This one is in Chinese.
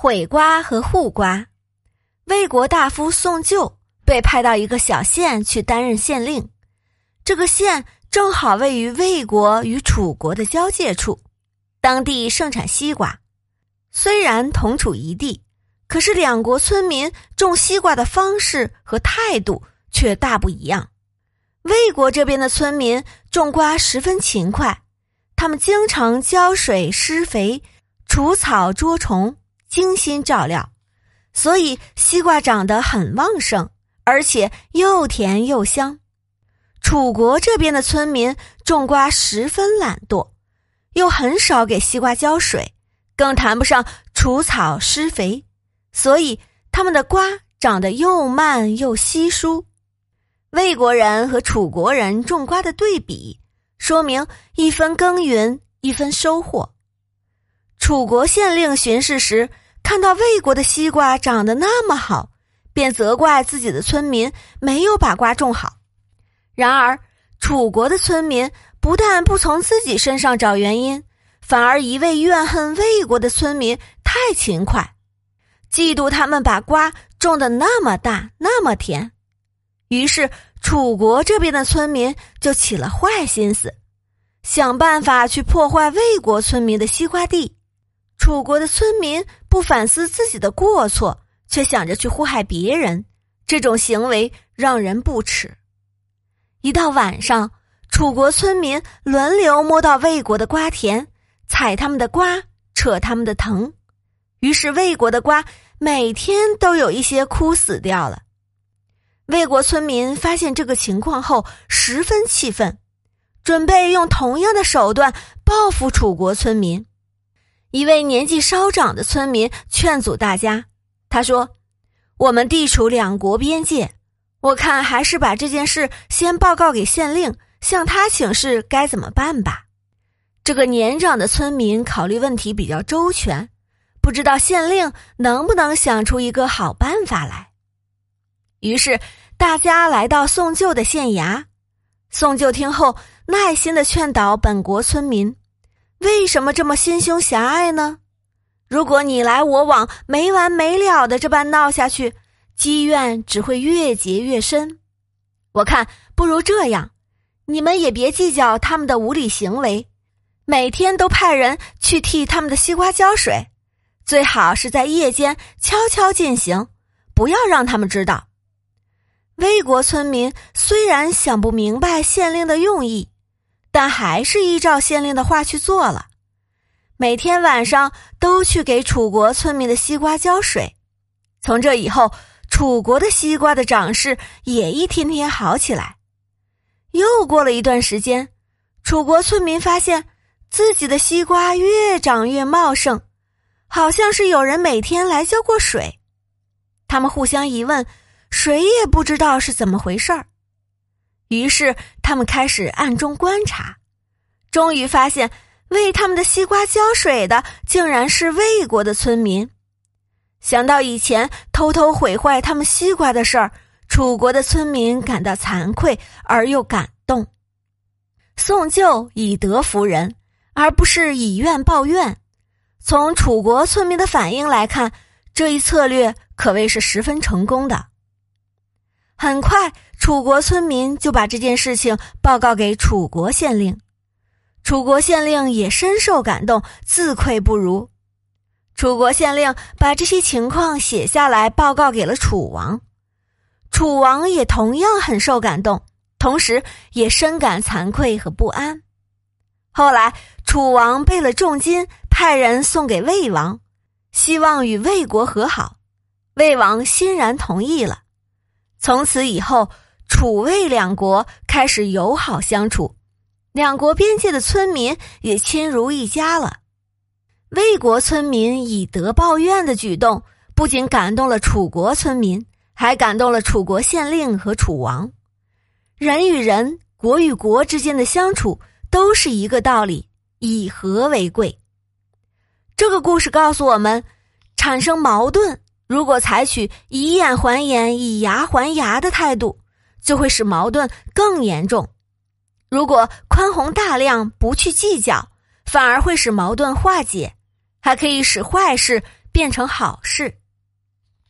毁瓜和护瓜，魏国大夫宋旧被派到一个小县去担任县令。这个县正好位于魏国与楚国的交界处，当地盛产西瓜。虽然同处一地，可是两国村民种西瓜的方式和态度却大不一样。魏国这边的村民种瓜十分勤快，他们经常浇水、施肥、除草、捉虫。精心照料，所以西瓜长得很旺盛，而且又甜又香。楚国这边的村民种瓜十分懒惰，又很少给西瓜浇水，更谈不上除草施肥，所以他们的瓜长得又慢又稀疏。魏国人和楚国人种瓜的对比，说明一分耕耘一分收获。楚国县令巡视时，看到魏国的西瓜长得那么好，便责怪自己的村民没有把瓜种好。然而，楚国的村民不但不从自己身上找原因，反而一味怨恨魏国的村民太勤快，嫉妒他们把瓜种的那么大、那么甜。于是，楚国这边的村民就起了坏心思，想办法去破坏魏国村民的西瓜地。楚国的村民不反思自己的过错，却想着去祸害别人，这种行为让人不齿。一到晚上，楚国村民轮流摸到魏国的瓜田，采他们的瓜，扯他们的藤，于是魏国的瓜每天都有一些枯死掉了。魏国村民发现这个情况后，十分气愤，准备用同样的手段报复楚国村民。一位年纪稍长的村民劝阻大家，他说：“我们地处两国边界，我看还是把这件事先报告给县令，向他请示该怎么办吧。”这个年长的村民考虑问题比较周全，不知道县令能不能想出一个好办法来。于是大家来到宋旧的县衙，宋旧听后耐心的劝导本国村民。为什么这么心胸狭隘呢？如果你来我往、没完没了的这般闹下去，积怨只会越结越深。我看不如这样，你们也别计较他们的无理行为，每天都派人去替他们的西瓜浇水，最好是在夜间悄悄进行，不要让他们知道。魏国村民虽然想不明白县令的用意。但还是依照县令的话去做了，每天晚上都去给楚国村民的西瓜浇水。从这以后，楚国的西瓜的长势也一天天好起来。又过了一段时间，楚国村民发现自己的西瓜越长越茂盛，好像是有人每天来浇过水。他们互相一问，谁也不知道是怎么回事儿。于是他们开始暗中观察，终于发现为他们的西瓜浇水的竟然是魏国的村民。想到以前偷偷毁坏他们西瓜的事儿，楚国的村民感到惭愧而又感动。宋旧以德服人，而不是以怨报怨。从楚国村民的反应来看，这一策略可谓是十分成功的。很快，楚国村民就把这件事情报告给楚国县令，楚国县令也深受感动，自愧不如。楚国县令把这些情况写下来，报告给了楚王，楚王也同样很受感动，同时也深感惭愧和不安。后来，楚王备了重金，派人送给魏王，希望与魏国和好，魏王欣然同意了。从此以后，楚魏两国开始友好相处，两国边界的村民也亲如一家了。魏国村民以德报怨的举动，不仅感动了楚国村民，还感动了楚国县令和楚王。人与人、国与国之间的相处，都是一个道理：以和为贵。这个故事告诉我们，产生矛盾。如果采取以眼还眼、以牙还牙的态度，就会使矛盾更严重；如果宽宏大量、不去计较，反而会使矛盾化解，还可以使坏事变。成好事。